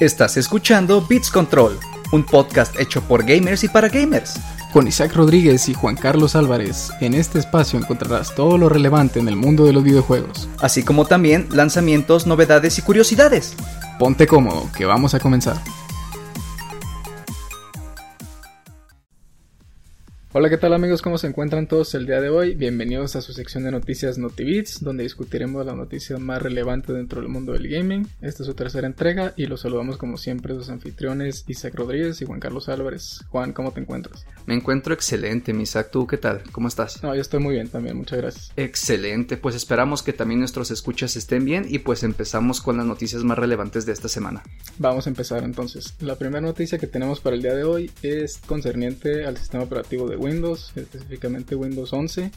Estás escuchando Beats Control, un podcast hecho por gamers y para gamers. Con Isaac Rodríguez y Juan Carlos Álvarez, en este espacio encontrarás todo lo relevante en el mundo de los videojuegos. Así como también lanzamientos, novedades y curiosidades. Ponte cómodo, que vamos a comenzar. Hola, ¿qué tal amigos? ¿Cómo se encuentran todos el día de hoy? Bienvenidos a su sección de noticias NotiBits, donde discutiremos las noticias más relevantes dentro del mundo del gaming. Esta es su tercera entrega y los saludamos como siempre sus anfitriones Isaac Rodríguez y Juan Carlos Álvarez. Juan, ¿cómo te encuentras? Me encuentro excelente, mi Isaac. ¿Tú qué tal? ¿Cómo estás? No, yo estoy muy bien también, muchas gracias. Excelente, pues esperamos que también nuestros escuchas estén bien y pues empezamos con las noticias más relevantes de esta semana. Vamos a empezar entonces. La primera noticia que tenemos para el día de hoy es concerniente al sistema operativo de Windows, específicamente Windows 11.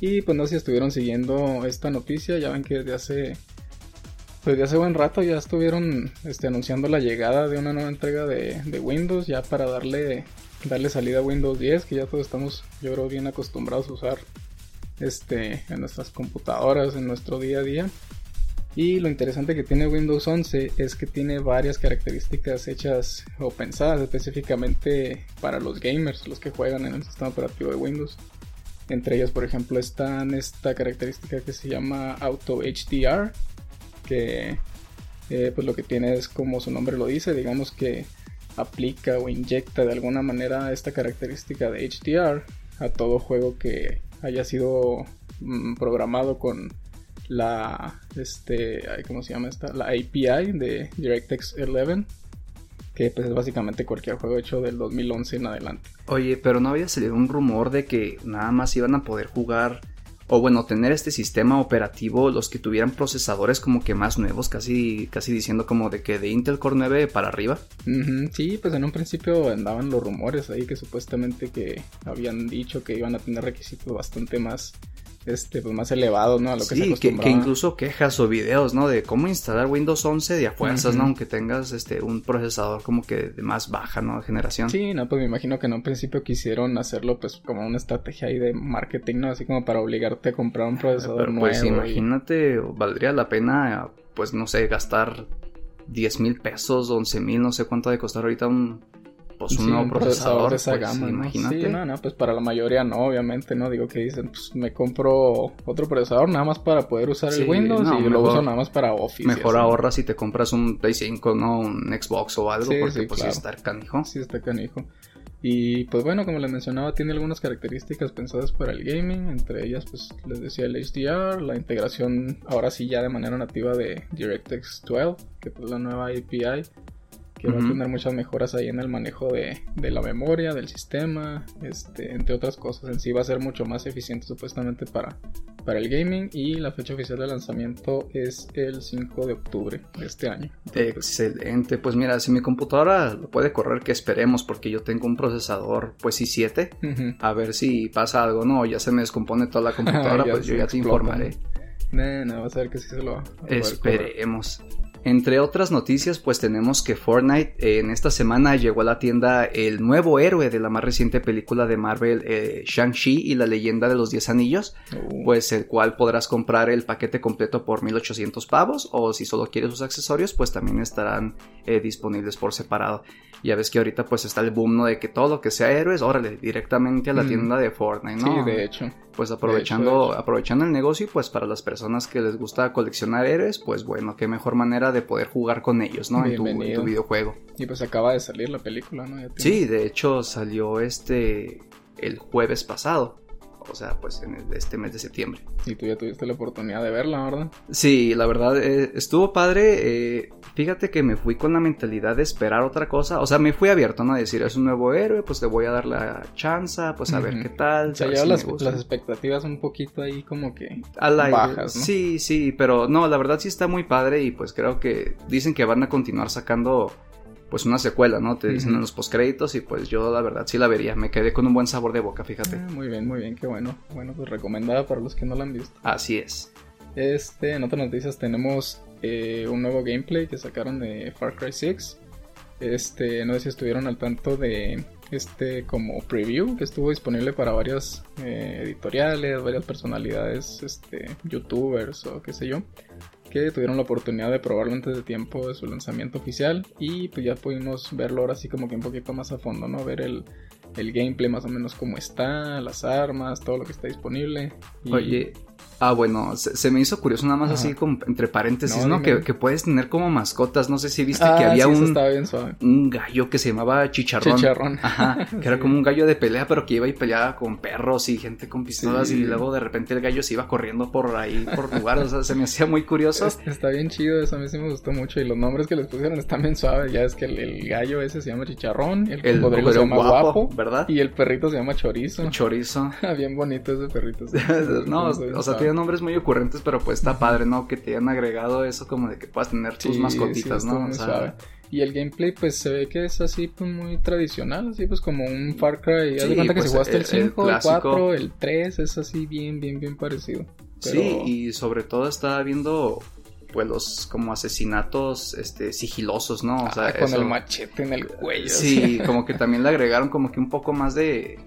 Y pues no sé si estuvieron siguiendo esta noticia, ya ven que desde hace pues hace buen rato ya estuvieron este, anunciando la llegada de una nueva entrega de, de, Windows ya para darle darle salida a Windows 10 que ya todos estamos yo creo bien acostumbrados a usar este en nuestras computadoras en nuestro día a día y lo interesante que tiene Windows 11 es que tiene varias características hechas o pensadas específicamente para los gamers, los que juegan en el sistema operativo de Windows. Entre ellas, por ejemplo, están esta característica que se llama Auto HDR, que eh, pues lo que tiene es como su nombre lo dice, digamos que aplica o inyecta de alguna manera esta característica de HDR a todo juego que haya sido mm, programado con la este cómo se llama esta la API de DirectX 11 que pues es básicamente cualquier juego hecho del 2011 en adelante. Oye, pero no había salido un rumor de que nada más iban a poder jugar o bueno, tener este sistema operativo los que tuvieran procesadores como que más nuevos, casi, casi diciendo como de que de Intel Core 9 para arriba. sí, pues en un principio andaban los rumores ahí que supuestamente que habían dicho que iban a tener requisitos bastante más este, pues más elevado, ¿no? A lo que sí, que, que, incluso quejas o videos, ¿no? De cómo instalar Windows 11 de a fuerzas, ¿no? Aunque tengas este, un procesador como que de más baja, ¿no? Generación. Sí, no, pues me imagino que en un principio quisieron hacerlo, pues, como una estrategia ahí de marketing, ¿no? Así como para obligarte a comprar un procesador Pero, Pues imagínate, valdría la pena, pues, no sé, gastar 10 mil pesos, 11 mil, no sé cuánto de costar ahorita un pues un nuevo procesador, de esa pues, gama, imagínate. Sí, no, no, pues para la mayoría no, obviamente, ¿no? Digo que dicen, pues me compro otro procesador nada más para poder usar el Windows y lo uso nada más para Office. Mejor ahorras si te compras un Play 5, ¿no? Un Xbox o algo, porque pues sí está canijo. Sí está canijo. Y pues bueno, como les mencionaba, tiene algunas características pensadas para el gaming, entre ellas pues les decía el HDR, la integración ahora sí ya de manera nativa de DirectX 12, que es la nueva API, que va a tener muchas mejoras ahí en el manejo de, de, la memoria, del sistema, este, entre otras cosas. En sí va a ser mucho más eficiente supuestamente para, para el gaming y la fecha oficial de lanzamiento es el 5 de octubre de este año. Excelente, pues mira, si mi computadora lo puede correr, que esperemos, porque yo tengo un procesador pues i7, a ver si pasa algo, no, ya se me descompone toda la computadora, pues yo ya te informaré. No, no, vas a ver que sí se lo va a Esperemos. Entre otras noticias, pues tenemos que Fortnite eh, en esta semana llegó a la tienda el nuevo héroe de la más reciente película de Marvel, eh, Shang-Chi y la leyenda de los 10 anillos, oh. pues el cual podrás comprar el paquete completo por 1800 pavos o si solo quieres sus accesorios, pues también estarán eh, disponibles por separado. Ya ves que ahorita pues está el boom, ¿no? De que todo lo que sea héroes, órale, directamente a la mm. tienda de Fortnite, ¿no? Sí, de hecho. Pues aprovechando, aprovechando el negocio, pues para las personas que les gusta coleccionar héroes, pues bueno, qué mejor manera de poder jugar con ellos, ¿no? En tu, videojuego. Y pues acaba de salir la película, ¿no? Sí, de hecho salió este el jueves pasado o sea, pues en este mes de septiembre. Y tú ya tuviste la oportunidad de verla, ¿verdad? Sí, la verdad, eh, estuvo padre. Eh, fíjate que me fui con la mentalidad de esperar otra cosa. O sea, me fui abierto, ¿no? A decir, es un nuevo héroe, pues te voy a dar la chance, pues a ver qué tal. O sea, ya las, expectativas un poquito ahí como que bajas, ¿no? Sí, sí, pero no, la verdad sí está muy padre y pues creo que dicen que van a continuar sacando pues una secuela, ¿no? Te dicen en los postcréditos y pues yo la verdad sí la vería. Me quedé con un buen sabor de boca, fíjate. Ah, muy bien, muy bien, qué bueno. Bueno, pues recomendada para los que no la han visto. Así es. Este, en otras noticias tenemos eh, un nuevo gameplay que sacaron de Far Cry 6. Este, no sé si estuvieron al tanto de este como preview que estuvo disponible para varias eh, editoriales, varias personalidades, este, youtubers o qué sé yo que tuvieron la oportunidad de probarlo antes de tiempo de su lanzamiento oficial y pues ya pudimos verlo ahora sí como que un poquito más a fondo, ¿no? Ver el, el gameplay más o menos cómo está, las armas, todo lo que está disponible. Oye, Ah, bueno, se, me hizo curioso nada más así como entre paréntesis, ¿no? Que, que, puedes tener como mascotas, no sé si viste que Ah, había sí, un, estaba bien suave. un gallo que se llamaba Chicharrón. Chicharrón. Ajá, que era como un gallo de pelea, pero que iba y peleaba con perros y gente con pistolas Sí. y luego de repente el gallo se iba corriendo por ahí, por lugares, o sea, se me hacía muy curioso. Es- Está bien chido, eso a mí sí me gustó mucho. Y los nombres que les pusieron están bien suaves. Ya es que el, el gallo ese se llama Chicharrón, el, El cocodrilo se llama guapo, Guapo, ¿verdad? y el perrito se llama Chorizo. Chorizo. bien bonito ese perrito. no, o sea, suave. tiene nombres muy ocurrentes, pero pues está padre, ¿no? Que te hayan agregado eso como de que puedas tener tus Sí, mascotitas, sí, ¿no? O sea. Y el gameplay, pues se ve que es así, pues muy tradicional, así pues como un Far Cry. Haz Sí, de cuenta que pues, si jugaste el el- el 5, el, clásico. 4, el 3, es así bien, bien, bien parecido. Pero- Sí, y sobre todo estaba viendo pues los como asesinatos este sigilosos, ¿no? O sea, Ah, con eso- el machete en el cuello. Sí, como que también le agregaron como que un poco más de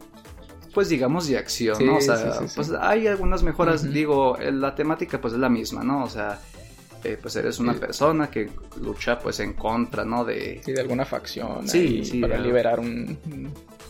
pues digamos de acción, Sí, ¿no? O sea, sí, sí, sí. pues hay algunas mejoras, digo, eh, la temática pues es la misma, ¿no? O sea, eh, pues eres una persona que lucha pues en contra, ¿no? De Sí, de alguna facción. Sí, ahí sí, Para liberar un,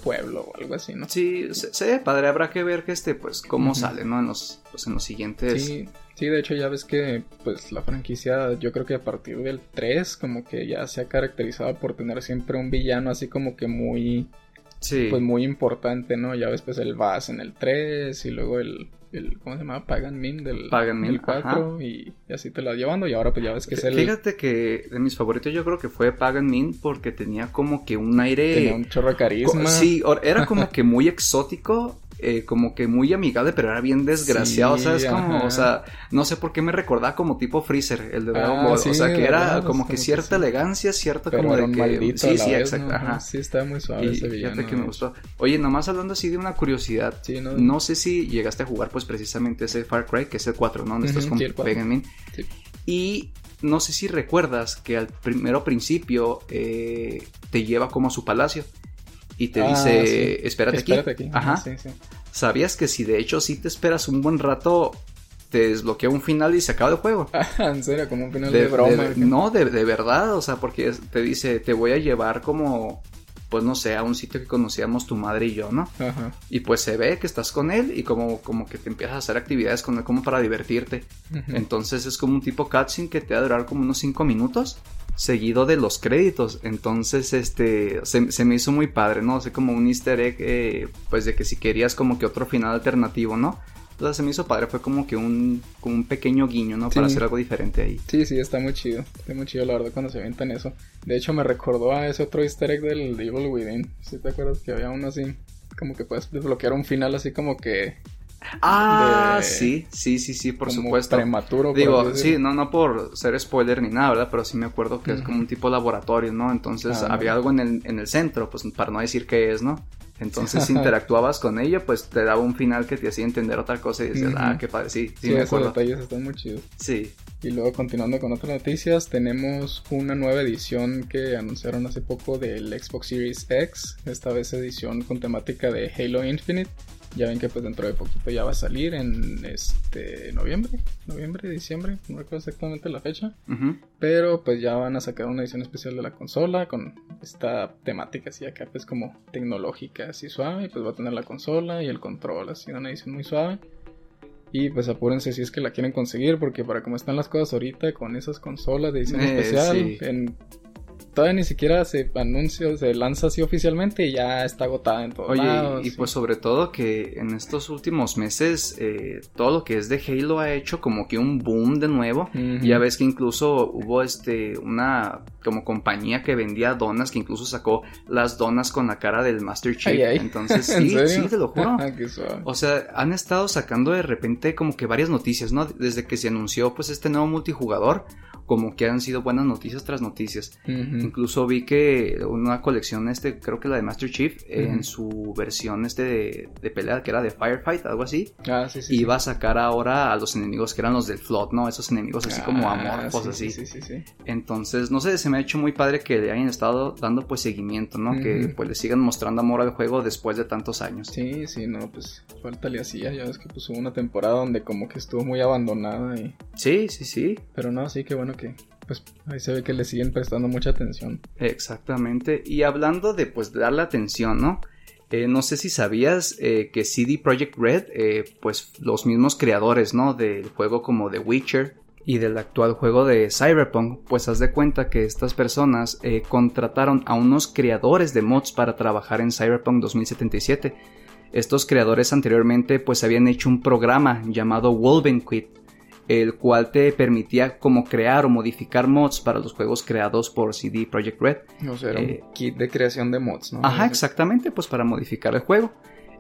pueblo o algo así, ¿no? Sí, se, se ve padre, habrá que ver que este, pues, cómo sale, ¿no? En los, pues, en los siguientes. Sí, sí, de hecho ya ves que pues la franquicia yo creo que a partir del 3 como que ya se ha caracterizado por tener siempre un villano así como que muy Sí. pues muy importante, ¿no? Ya ves pues el Bass en el 3 y luego el, el ¿cómo se llama? Pagan Min del, Pagan Min, del 4 y, y así te la llevando y ahora pues ya ves que es el Fíjate que de mis favoritos yo creo que fue Pagan Min porque tenía como que un aire... tenía un chorro de carisma. Sí, era como que muy exótico, eh, como que muy amigable, pero era bien desgraciado, Sí, ¿sabes? Como, o sea, no sé por qué me recordaba como tipo Freezer, el de Dragon Ah, Ball. sí, o sea, que era verdad, como que cierta sí. elegancia, cierta pero como era de un que... maldito sí, a la sí, vez, exacto. ¿no? Ajá. Sí, está muy suave Y ese villano. fíjate que me gustó. Oye, nomás hablando así de una curiosidad. ¿no? No sé si llegaste a jugar pues precisamente ese Far Cry, que es el 4, ¿no? Donde estás Ujú, con sí, el cuatro. Pagan Min. Sí. Y no sé si recuerdas que al primero principio eh, te lleva como a su palacio. Y te Ah, dice, sí. espérate, Espérate aquí. aquí. Ajá. Sí, sí. ¿Sabías que si de hecho sí te esperas un buen rato, te desbloquea un final y se acaba el juego? Ah, en serio, como un final De- de, broma. de- no, de, de verdad, o sea, porque te dice, te voy a llevar como, pues no sé, a un sitio que conocíamos tu madre y yo, ¿no? Ajá. Y pues se ve que estás con él y como, como que te empiezas a hacer actividades con él como para divertirte. Entonces es como un tipo cutscene que te va a durar como unos 5 minutos seguido de los créditos. Entonces, este, se, se me hizo muy padre, ¿no? O sea, como un easter egg, eh, pues de que si querías como que otro final alternativo, ¿no? O sea, se me hizo padre, fue como que un, como un pequeño guiño, ¿no? Para Sí. hacer algo diferente ahí. Sí, sí, está muy chido. Está muy chido, la verdad, cuando se avientan eso. De hecho, me recordó a ese otro easter egg del Evil Within. Si te acuerdas que había uno así, como que puedes desbloquear un final así como que Ah, De- sí, sí, sí, sí, por como supuesto. prematuro. Digo, sí, no, no por ser spoiler ni nada, ¿verdad? Pero sí me acuerdo que es como un tipo laboratorio, ¿no? Entonces Ah, había no. algo en el, en el centro, pues para no decir qué es, ¿no? Entonces si interactuabas con ella, pues te daba un final que te hacía entender otra cosa y decías, ah, qué padre, sí, sí, Sí, me esos acuerdo. detalles están muy chidos. Sí, Y luego continuando con otras noticias, tenemos una nueva edición que anunciaron hace poco del Xbox Series X, esta vez edición con temática de Halo Infinite. Ya ven que pues dentro de poquito ya va a salir en este noviembre, noviembre, diciembre, no recuerdo exactamente la fecha, pero pues ya van a sacar una edición especial de la consola con esta temática así acá pues como tecnológica así suave, y pues va a tener la consola y el control así una edición muy suave. Y pues apúrense si es que la quieren conseguir, porque para cómo están las cosas ahorita con esas consolas de edición Eh, especial, sí. en- todavía ni siquiera se anuncia, se lanza así oficialmente y ya está agotada en todos Oye, y- lados. y, pues sobre todo que en estos últimos meses eh, todo lo que es de Halo ha hecho como que un boom de nuevo. Ujú. Ya ves que incluso hubo este una como compañía que vendía donas que incluso sacó las donas con la cara del Master Chief. Ay, ay. Entonces ¿En sí, sí, te lo juro. O sea, han estado sacando de repente como que varias noticias, ¿no? Desde que se anunció pues este nuevo multijugador, como que han sido buenas noticias tras noticias. Ujú. Incluso vi que una colección, este, creo que la de Master Chief, en su versión este de, de, pelea, que era de Firefight, algo así, ah, sí, sí, iba a sacar ahora a los enemigos que eran los del Flood, ¿no? Esos enemigos así como Ah, amorfos, sí, así. Sí, sí, sí. Entonces, no sé, se me ha hecho muy padre que le hayan estado dando pues seguimiento, ¿no? Que pues le sigan mostrando amor al juego después de tantos años. Sí, sí, no, pues falta le hacía, ya ves que pues hubo una temporada donde como que estuvo muy abandonada y... Sí, sí, sí, Pero no, sí, que bueno que pues ahí se ve que le siguen prestando mucha atención. exactamente. Y hablando de pues darle atención, ¿no? Eh, no sé si sabías eh, que CD Projekt Red, eh, pues los mismos creadores, ¿no? Del juego como The Witcher y del actual juego de Cyberpunk, pues haz de cuenta que estas personas contrataron a unos creadores de mods para trabajar en Cyberpunk 2077. Estos creadores anteriormente pues habían hecho un programa llamado Wolvenquit, el cual te permitía como crear o modificar mods para los juegos creados por CD Projekt Red. O sea, era Eh, un kit de creación de mods, ¿no? Ajá, exactamente, pues para modificar el juego.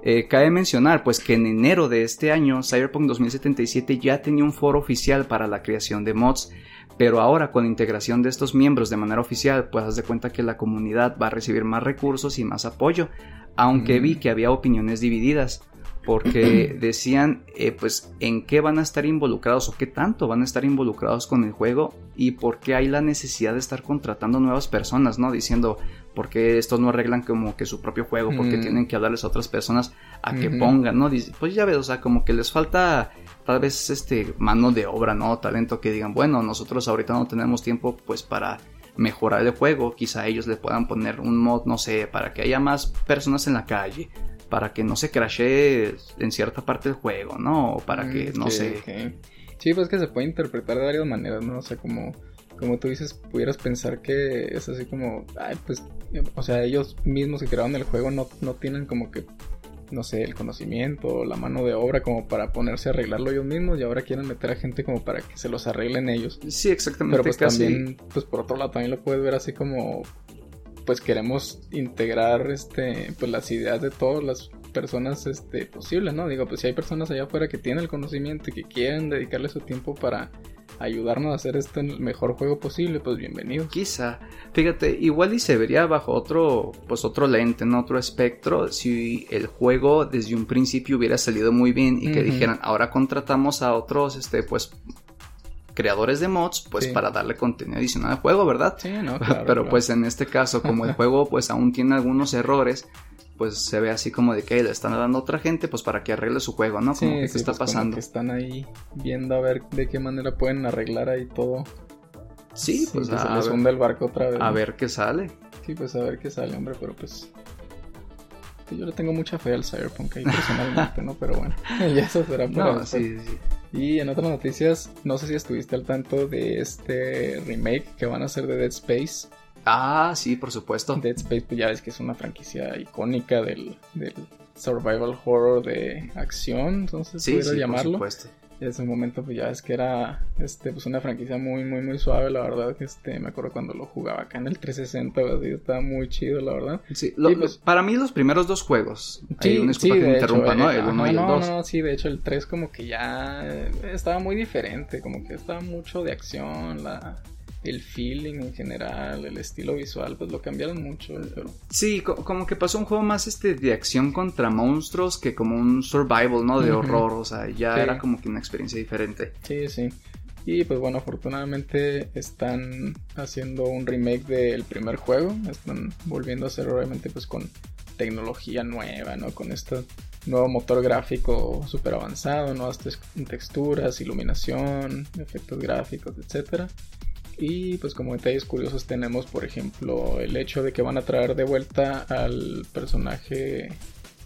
Eh, cabe mencionar pues que en enero de este año Cyberpunk 2077 ya tenía un foro oficial para la creación de mods, pero ahora con la integración de estos miembros de manera oficial pues haz de cuenta que la comunidad va a recibir más recursos y más apoyo, aunque Mm. vi que había opiniones divididas porque decían eh, pues en qué van a estar involucrados o qué tanto van a estar involucrados con el juego y por qué hay la necesidad de estar contratando nuevas personas, ¿no? Diciendo por qué estos no arreglan como que su propio juego, porque Mm. tienen que hablarles a otras personas a que pongan, ¿no? Dice, pues ya ves, o sea, como que les falta tal vez este mano de obra, ¿no? Talento que digan, bueno, nosotros ahorita no tenemos tiempo pues para mejorar el juego, quizá ellos le puedan poner un mod, no sé, para que haya más personas en la calle, para que no se crashee en cierta parte del juego, ¿no? O para que, Mm, no que- sé, que- Sí, pues que se puede interpretar de varias maneras, ¿no? O sea, como, como tú dices, pudieras pensar que es así como, ay, pues, o sea, ellos mismos que crearon el juego no, no tienen como que, no sé, el conocimiento la mano de obra como para ponerse a arreglarlo ellos mismos y ahora quieren meter a gente como para que se los arreglen ellos. sí, exactamente, Pero pues casi, también, pues por otro lado también lo puedes ver así como, pues queremos integrar, este, pues las ideas de todas las personas, este, posibles, ¿no? Digo, pues si hay personas allá afuera que tienen el conocimiento y que quieren dedicarle su tiempo para ayudarnos a hacer este el mejor juego posible, pues bienvenidos. Quizá, fíjate, igual y se vería bajo otro, pues otro lente, ¿no? Otro espectro, si el juego desde un principio hubiera salido muy bien y que dijeran, ahora contratamos a otros, este, pues, creadores de mods, pues Sí. para darle contenido adicional al juego, ¿verdad? Sí, no, claro, Pero claro. pues en este caso, como el juego pues aún tiene algunos errores, pues se ve así como de que le están dando a otra gente pues para que arregle su juego, ¿no? Como Sí, que sí, qué está pues, como pasando. que están ahí viendo a ver de qué manera pueden arreglar ahí todo. Sí, pues que se a, les hunda el barco otra vez. a ¿no? ver qué sale. Sí, pues a ver qué sale, hombre, pero pues. Yo le tengo mucha fe al Cyberpunk ahí personalmente, ¿no? Pero bueno, ya eso será para No, después. sí, sí. Y en otras noticias, no sé si estuviste al tanto de este remake que van a hacer de Dead Space. Ah, sí, por supuesto. Dead Space, pues ya ves que es una franquicia icónica del, del survival horror de acción, entonces Sí, sí, llamarlo. por supuesto. Y en ese momento pues ya es que era este pues una franquicia muy muy muy suave la verdad que este me acuerdo cuando lo jugaba acá en el 360 o así estaba muy chido la verdad Sí, lo- Sí, pues- para mí los primeros dos juegos. Una disculpa que de me hecho, interrumpa, ¿no? eh, El 1 ajá, y el no, 2. no, sí, de hecho el 3 como que ya eh, estaba muy diferente, como que estaba mucho de acción, la, el feeling en general, el estilo visual, pues lo cambiaron mucho, pero Sí, co- como que pasó un juego más este de acción contra monstruos que como un survival, ¿no? De horror, o sea, ya Sí. era como que una experiencia diferente. sí, sí. Y pues bueno, afortunadamente están haciendo un remake del primer juego, están volviendo a hacer obviamente pues con tecnología nueva, ¿no? Con este nuevo motor gráfico súper avanzado, nuevas tex- texturas, iluminación, efectos gráficos, etcétera. Y pues como detalles curiosos tenemos, por ejemplo, el hecho de que van a traer de vuelta al personaje,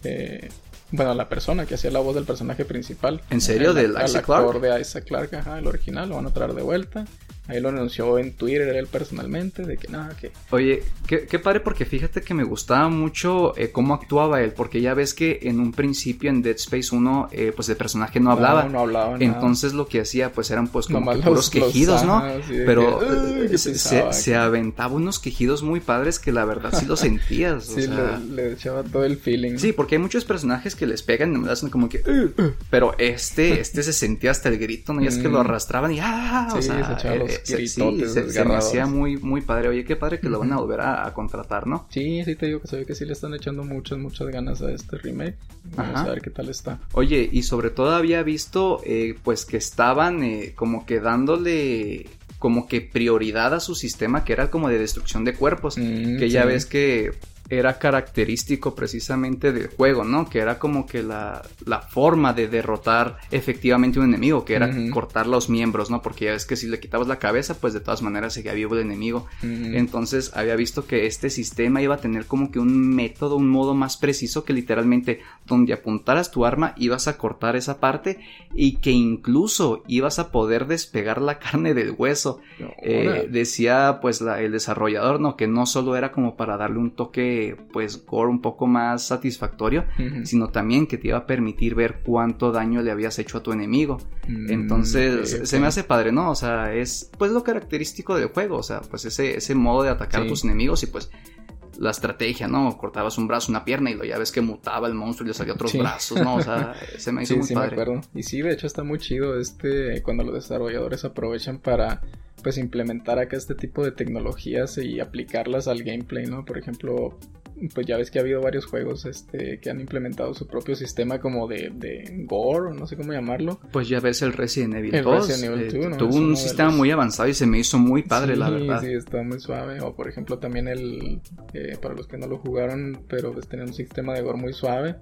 eh, bueno, a la persona que hacía la voz del personaje principal. ¿En serio? ¿Del Isaac actor Clarke? de Isaac Clarke, ajá, el original, lo van a traer de vuelta. Ahí lo anunció en Twitter él personalmente, de que nada, que Oye, qué, qué padre porque fíjate que me gustaba mucho eh, cómo actuaba él, porque ya ves que en un principio en Dead Space 1, eh, pues el personaje no hablaba. No, no hablaba nada. Entonces lo que hacía pues eran pues como Nomás que los- puros los- quejidos, ¿no? ajá, Pero que, "Ay, que se, se- se que-". aventaba unos quejidos muy padres que la verdad sí lo sentías. o Sí, sea, le, le echaba todo el feeling. Sí, porque hay muchos personajes que les pegan y me hacen como que... Pero este, este se sentía hasta el grito, ¿no? Y es que lo Mm. arrastraban y ¡ah! o sea, se los sí, se, me hacía muy, muy padre. Oye, qué padre que lo van a volver a, contratar, ¿no? Sí, sí te digo que se ve que sí le están echando muchas, muchas ganas a este remake. Vamos a ver qué tal está. Oye, y sobre todo había visto, eh, pues que estaban eh, como que dándole como que prioridad a su sistema que era como de destrucción de cuerpos. Mm, que ya ves que era característico precisamente del juego, ¿no? Que era como que la, la forma de derrotar efectivamente un enemigo, que era cortar los miembros, ¿no? Porque ya ves que si le quitabas la cabeza, pues de todas maneras seguía vivo el enemigo. Entonces había visto que este sistema iba a tener como que un método, un modo más preciso que literalmente donde apuntaras tu arma ibas a cortar esa parte y que incluso ibas a poder despegar la carne del hueso. Eh, decía pues el desarrollador, ¿no? Que no solo era como para darle un toque pues gore un poco más satisfactorio, sino también que te iba a permitir ver cuánto daño le habías hecho a tu enemigo. Mm, Entonces, se me hace padre, ¿no? O sea, es pues lo característico del juego, o sea, pues ese, ese modo de atacar a tus enemigos y pues la estrategia, ¿no? Cortabas un brazo, una pierna y lo ya ves que mutaba el monstruo y le salía otros brazos, ¿no? O sea, se me hizo muy padre. Me acuerdo. Y sí, de hecho está muy chido este cuando los desarrolladores aprovechan para pues implementar acá este tipo de tecnologías y aplicarlas al gameplay, ¿no? Por ejemplo, pues ya ves que ha habido varios juegos este, que han implementado su propio sistema como de, de gore, no sé cómo llamarlo. Pues ya ves el Resident Evil el Resident Evil 2, eh, Tuvo un sistema muy avanzado y se me hizo muy padre, la verdad. Sí, está muy suave. O por ejemplo también el, eh, para los que no lo jugaron, pero pues tenía un sistema de gore muy suave,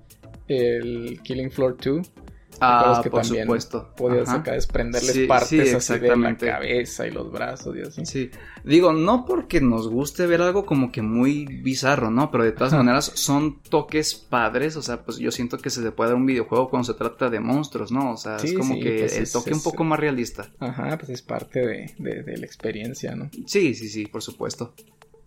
el Killing Floor 2 Ah, por supuesto. Podías acá desprenderles partes así de la cabeza y los brazos y así. Sí. Digo, no porque nos guste ver algo como que muy bizarro, ¿no? Pero de todas maneras son toques padres. O sea, pues yo siento que se le puede dar un videojuego cuando se trata de monstruos, ¿no? O sea, es como que pues el toque un poco más realista. Ajá, pues es parte de, de la experiencia, ¿no? Sí, sí, sí, por supuesto.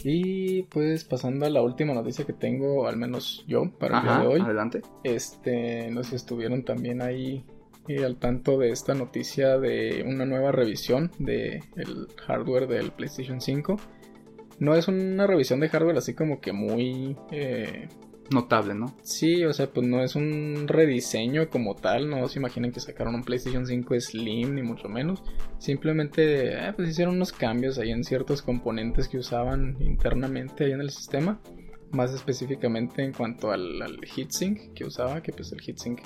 Y pues pasando a la última noticia que tengo, al menos yo, para el día de hoy. Adelante. Este, no sé si estuvieron también ahí eh, al tanto de esta noticia de una nueva revisión del el hardware del PlayStation 5. No es una revisión de hardware así como que muy eh, notable, ¿no? Sí, o sea, pues no es un rediseño como tal, no se imaginen que sacaron un PlayStation 5 Slim, ni mucho menos. Simplemente, eh, pues hicieron unos cambios ahí en ciertos componentes que usaban internamente ahí en el sistema. Más específicamente en cuanto al, al heatsink que usaba, que pues el heatsink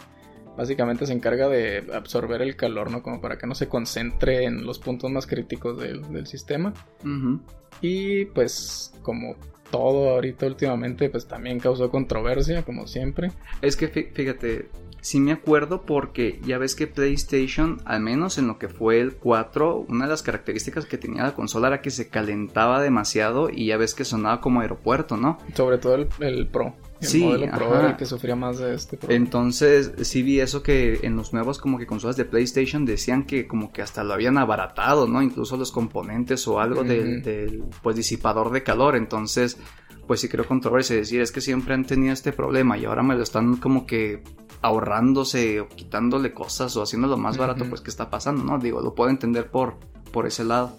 básicamente se encarga de absorber el calor, ¿no? Como para que no se concentre en los puntos más críticos del, sistema. Y pues como todo ahorita últimamente, pues también causó controversia, como siempre. Es que fíjate, sí me acuerdo porque ya ves que PlayStation, al menos en lo que fue el 4, una de las características que tenía la consola era que se calentaba demasiado y ya ves que sonaba como aeropuerto, ¿no? Sobre todo el, Pro. El sí, modelo Pro era el que sufría más de este problema. Entonces, sí vi eso que en los nuevos como que consolas de PlayStation decían que como que hasta lo habían abaratado, ¿no? Incluso los componentes o algo del, del, pues disipador de calor. Entonces, pues sí creo controversia decir es que siempre han tenido este problema y ahora me lo están como que ahorrándose o quitándole cosas o haciéndolo más barato, pues qué está pasando, ¿no? Digo, lo puedo entender por, por ese lado.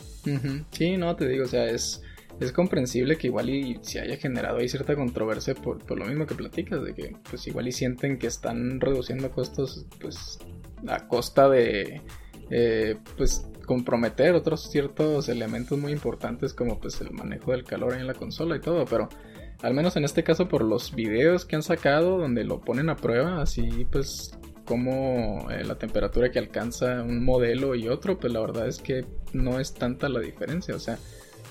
Sí, no, te digo, o sea, es, es comprensible que igual y si haya generado ahí cierta controversia por, por, lo mismo que platicas, de que pues igual y sienten que están reduciendo costos pues a costa de eh, pues comprometer otros ciertos elementos muy importantes como pues el manejo del calor en la consola y todo, pero al menos en este caso por los videos que han sacado donde lo ponen a prueba, así pues como eh, la temperatura que alcanza un modelo y otro, pues la verdad es que no es tanta la diferencia, o sea,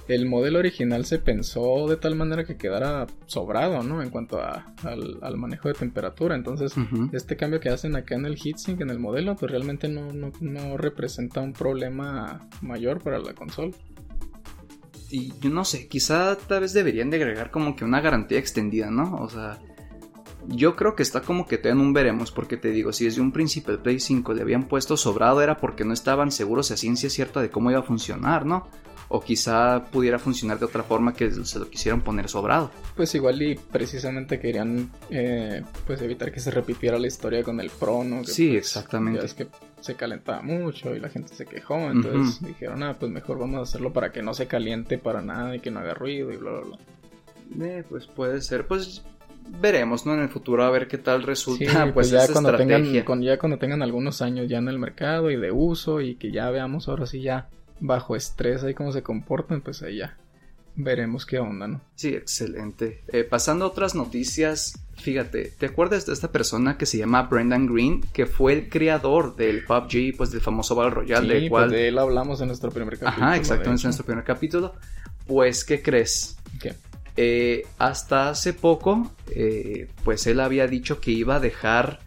el modelo original se pensó de tal manera que quedara sobrado, ¿no? En cuanto a, al, manejo de temperatura. Entonces, este cambio que hacen acá en el heatsink, en el modelo, pues realmente no, no, representa un problema mayor para la consola. Y yo no sé, quizá tal vez deberían de agregar como que una garantía extendida, ¿no? O sea, yo creo que está como que te un veremos, porque te digo, si desde un principio el Play 5 le habían puesto sobrado era porque no estaban seguros a ciencia cierta de cómo iba a funcionar, ¿no? O quizá pudiera funcionar de otra forma que se lo quisieran poner sobrado. Pues igual y precisamente querían eh, pues evitar que se repitiera la historia con el Pro, ¿no? sí, pues, exactamente. es que se calentaba mucho y la gente se quejó, entonces dijeron, ah, pues mejor vamos a hacerlo para que no se caliente para nada y que no haga ruido y bla, bla, bla. Eh, pues puede ser, pues veremos, ¿no? En el futuro a ver qué tal resulta. pues, pues ya cuando tengan, ya cuando tengan algunos años ya en el mercado y de uso y que ya veamos ahora sí ya bajo estrés ahí cómo se comportan, pues ahí ya veremos qué onda, ¿no? Sí, excelente. Eh, pasando a otras noticias, fíjate, ¿te acuerdas de esta persona que se llama Brendan Green, que fue el creador del PUBG, pues del famoso Battle Royale, Sí, del cual... pues de él hablamos en nuestro primer capítulo. Ajá, exactamente, en nuestro primer capítulo. Pues, ¿qué crees? ¿Qué? Eh, hasta hace poco, eh, pues él había dicho que iba a dejar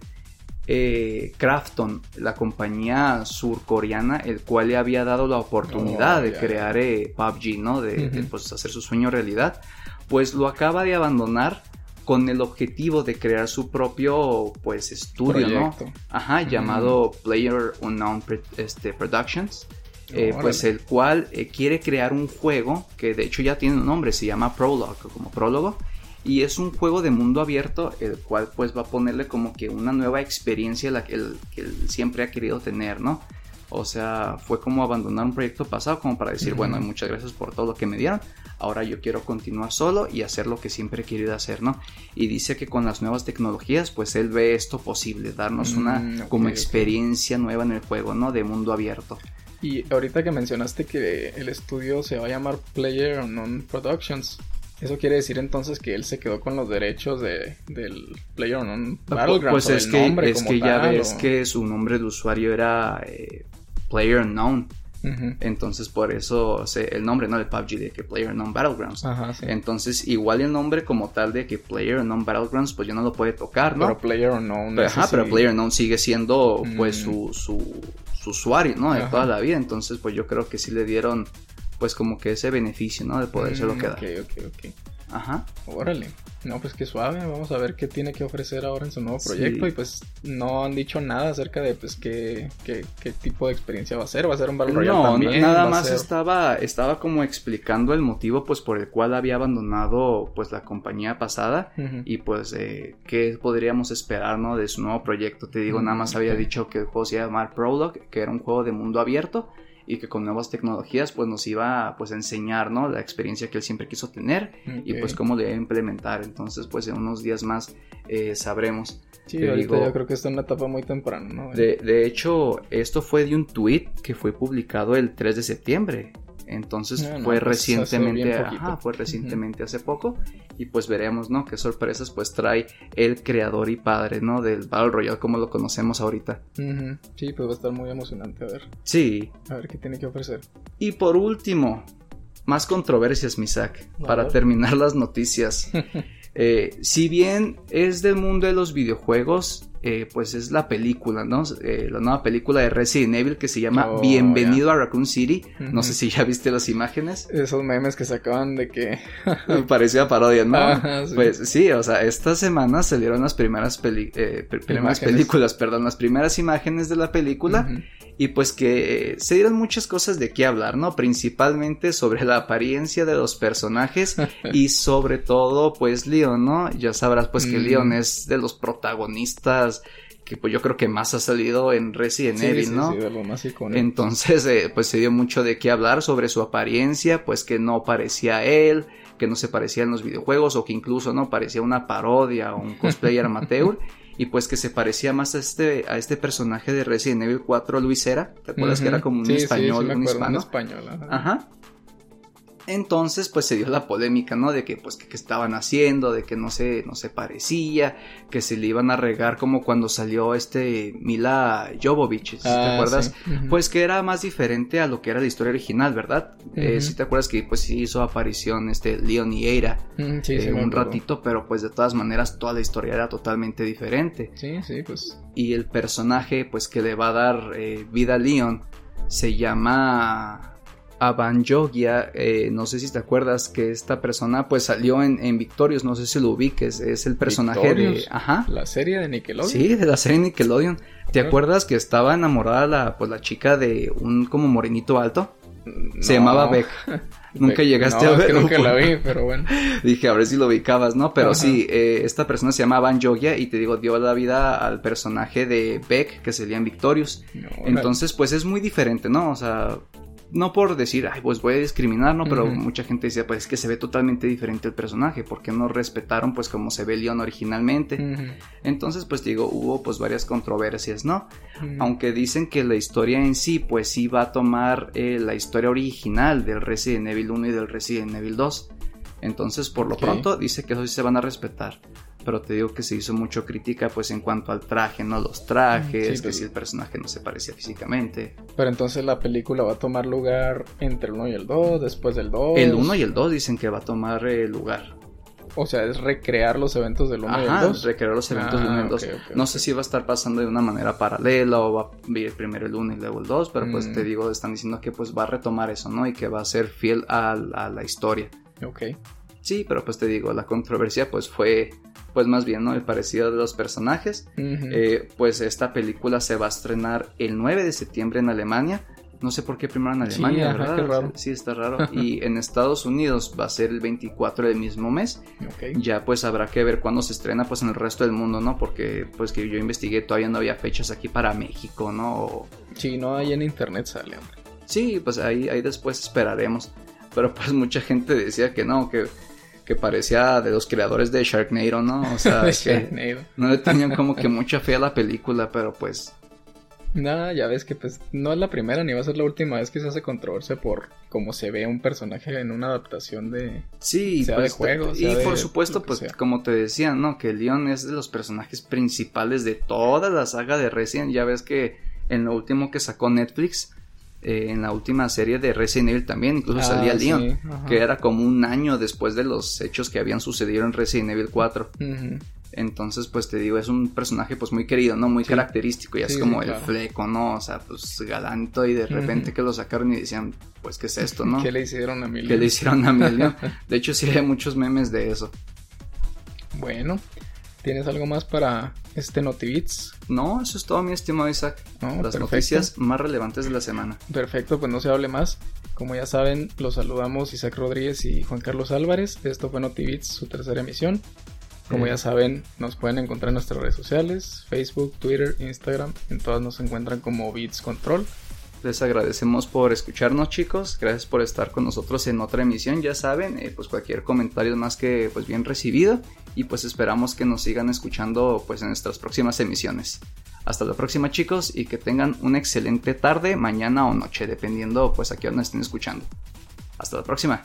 eh, Krafton, la compañía surcoreana, el cual le había dado la oportunidad Oh, de crear eh, PUBG, ¿no? De, pues, hacer su sueño realidad. Pues lo acaba de abandonar con el objetivo de crear su propio, pues, estudio, ¿no? Proyecto. Ajá, Ujú. llamado Player Unknown este, Productions. eh, pues el cual eh, quiere crear un juego que de hecho ya tiene un nombre, se llama Prologue, como prólogo. Y es un juego de mundo abierto, el cual pues va a ponerle como que una nueva experiencia la que él, que él siempre ha querido tener, ¿no? O sea, fue como abandonar un proyecto pasado como para decir, Ujú. bueno, muchas gracias por todo lo que me dieron. Ahora yo quiero continuar solo y hacer lo que siempre he querido hacer, ¿no? Y dice que con las nuevas tecnologías, pues él ve esto posible, darnos una Mm, como experiencia nueva en el juego, ¿no? De mundo abierto. Y ahorita que mencionaste que el estudio se va a llamar Player Unknown Productions, eso quiere decir entonces que él se quedó con los derechos de, del Player Unknown Battlegrounds Pues o es que, nombre es que ya tal, ves o- que su nombre de usuario era eh, Player Unknown. Ujú. Entonces por eso se- el nombre, no de PUBG, de que Player Unknown Battlegrounds. Ajá, sí. Entonces igual el nombre como tal de que Player Unknown Battlegrounds pues ya no lo puede tocar, ¿no? Pero Player Unknown. Pero, ajá, pero. Player Unknown sigue siendo pues Mm. su, su, su usuario, ¿no? De Ajá. toda la vida. Entonces pues yo creo que sí le dieron pues como que ese beneficio, ¿no? De podérselo Mm, quedar. Ok, ok, ok. Ajá. Órale. No, pues qué suave. Vamos a ver qué tiene que ofrecer ahora en su nuevo proyecto. Sí. Y pues no han dicho nada acerca de pues qué, qué, qué tipo de experiencia va a ser. Va a ser un Battle Royale No, también. nada más ser- estaba, estaba como explicando el motivo pues por el cual había abandonado pues la compañía pasada y pues eh, qué podríamos esperar ¿no? de su nuevo proyecto. Te digo, Mm, nada más había dicho que el juego se iba a llamar Prologue, que era un juego de mundo abierto y que con nuevas tecnologías pues nos iba pues a enseñar ¿no? la experiencia que él siempre quiso tener y pues cómo le iba a implementar. Entonces pues en unos días más eh, sabremos. Sí, te ahorita digo- yo creo que está en una etapa muy temprana, ¿no? De, de hecho, esto fue de un tweet que fue publicado el 3 de septiembre. Entonces Ah, no, fue pues, recientemente, ajá, fue recientemente hace poco. Y pues veremos, ¿no? Qué sorpresas pues trae el creador y padre, ¿no? Del Battle Royale como lo conocemos ahorita. Sí, pues va a estar muy emocionante a ver, Sí. a ver qué tiene que ofrecer. Y por último, más controversias, Misak, A para ver. terminar las noticias. Eh, si bien es del mundo de los videojuegos, eh, pues es la película, ¿no? Eh, la nueva película de Resident Evil que se llama Oh, Bienvenido a Raccoon City. No sé si ya viste las imágenes. Esos memes que sacaban de que... Parecía parodia, ¿no? Sí. Pues sí, o sea, esta semana salieron las primeras, peli- eh, pr- primeras películas, perdón, las primeras imágenes de la película. Y pues que eh, se dieron muchas cosas de qué hablar, ¿no? Principalmente sobre la apariencia de los personajes y sobre todo, pues Leon, ¿no? Ya sabrás pues que Mm. Leon es de los protagonistas que pues yo creo que más ha salido en Resident Sí, Evil, sí, ¿no? sí, de lo más icónico. Entonces, eh, pues se dio mucho de qué hablar sobre su apariencia, pues que no parecía a él, que no se parecía en los videojuegos o que incluso no parecía una parodia o un cosplayer amateur. Y pues que se parecía más a este, a este personaje de Resident Evil 4, Luis Era. ¿Te acuerdas que era como un Sí, sí, sí, español, me un hispano? español, ajá. Ajá. Entonces, pues se dio la polémica, ¿no? De que, pues, que, que estaban haciendo, de que no se, no se parecía, que se le iban a regar como cuando salió este Mila Jovovich, ¿sí ¿te Ah, acuerdas? sí. Pues que era más diferente a lo que era la historia original, ¿verdad? Eh, Ujú. si te acuerdas que pues sí hizo aparición este Leon y Eira sí, eh, sí, un ratito, pero pues de todas maneras toda la historia era totalmente diferente. Sí, sí, pues. Y el personaje pues que le va a dar eh, vida a Leon se llama Abanjogia, eh, no sé si te acuerdas que esta persona pues salió en, en Victorious, no sé si lo ubiques, es el personaje de... Ajá. La serie de Nickelodeon. Sí, de la serie Nickelodeon. ¿Te acuerdas que estaba enamorada la, pues, la chica de un como morenito alto? Se llamaba Beck. Nunca llegaste No, a es que verlo, nunca la pues. vi, pero bueno. Dije, a ver si lo ubicabas, ¿no? Pero Ajá. sí, eh, esta persona se llama Van Jogia y te digo, dio la vida al personaje de Beck que salía en Victorious. No, Entonces, pues es muy diferente, ¿no? O sea, no por decir, ay, pues voy a discriminar, ¿no? Pero mucha gente decía, pues es que se ve totalmente diferente el personaje, porque no respetaron, pues, como se ve Leon originalmente. Entonces, pues digo, hubo pues varias controversias, ¿no? Aunque dicen que la historia en sí, pues sí va a tomar eh, la historia original del Resident Evil 1 y del Resident Evil 2. Entonces, por lo pronto, dice que eso sí se van a respetar pero te digo que se hizo mucho crítica pues en cuanto al traje, ¿no? Los trajes, que pues si el personaje no se parecía físicamente. Pero entonces la película va a tomar lugar entre el 1 y el 2, después del 2. El 1 y el 2 dicen que va a tomar eh, lugar. O sea, es recrear los eventos del 1 y el 2. recrear los eventos del 1 y el 2. Ah, no sé si va a estar pasando de una manera paralela o va a vivir primero el 1 y luego el 2, pero pues te mm. digo, están diciendo que pues va a retomar eso, ¿no? Y que va a ser fiel a, a la historia. Ok. Sí, pero pues te digo, la controversia pues fue pues más bien, ¿no? El parecido de los personajes. Eh, pues esta película se va a estrenar el 9 de septiembre en Alemania. No sé por qué primero en Alemania, ¿verdad? Sí, está raro. y en Estados Unidos va a ser el 24 del mismo mes. Ya pues habrá que ver cuándo se estrena pues en el resto del mundo, ¿no? Porque pues que yo investigué todavía no había fechas aquí para México, ¿no? Sí, no, ahí en internet sale, hombre. Sí, pues ahí, ahí después esperaremos. Pero pues mucha gente decía que no, que que parecía de los creadores de Sharknado, ¿no? O sea, que no le tenían como que mucha fe a la película, pero pues... Nada, ya ves que pues no es la primera ni va a ser la última vez que se hace controversia por cómo se ve un personaje en una adaptación de... Sí, sea pues, de juegos. Y por supuesto, pues como te decía, ¿no? Que Leon es de los personajes principales de toda la saga de Resident. Ya ves que en lo último que sacó Netflix eh, en la última serie de Resident Evil también, incluso ah, salía Leon, que era como un año después de los hechos que habían sucedido en Resident Evil 4. Entonces, pues te digo, es un personaje pues muy querido, ¿no? Muy característico, y es como el fleco, ¿no? O sea, pues galanto y de repente que lo sacaron y decían, pues, ¿qué es esto, no? ¿Qué le hicieron a Leon? ¿Qué le hicieron a Leon? De hecho, sí hay muchos memes de eso. Bueno, ¿Tienes algo más para este NotiBits? No, eso es todo, mi estimado Isaac. Las noticias más relevantes de la semana. Perfecto, pues no se hable más. Como ya saben, los saludamos Isaac Rodríguez y Juan Carlos Álvarez. Esto fue NotiBits, su tercera emisión. Como ya saben, nos pueden encontrar en nuestras redes sociales, Facebook, Twitter, Instagram. En todas nos encuentran como Beats Control. Les agradecemos por escucharnos chicos, gracias por estar con nosotros en otra emisión, ya saben, eh, pues cualquier comentario más que pues bien recibido y pues esperamos que nos sigan escuchando pues en nuestras próximas emisiones. Hasta la próxima chicos y que tengan una excelente tarde, mañana o noche, dependiendo pues a qué hora nos estén escuchando. Hasta la próxima.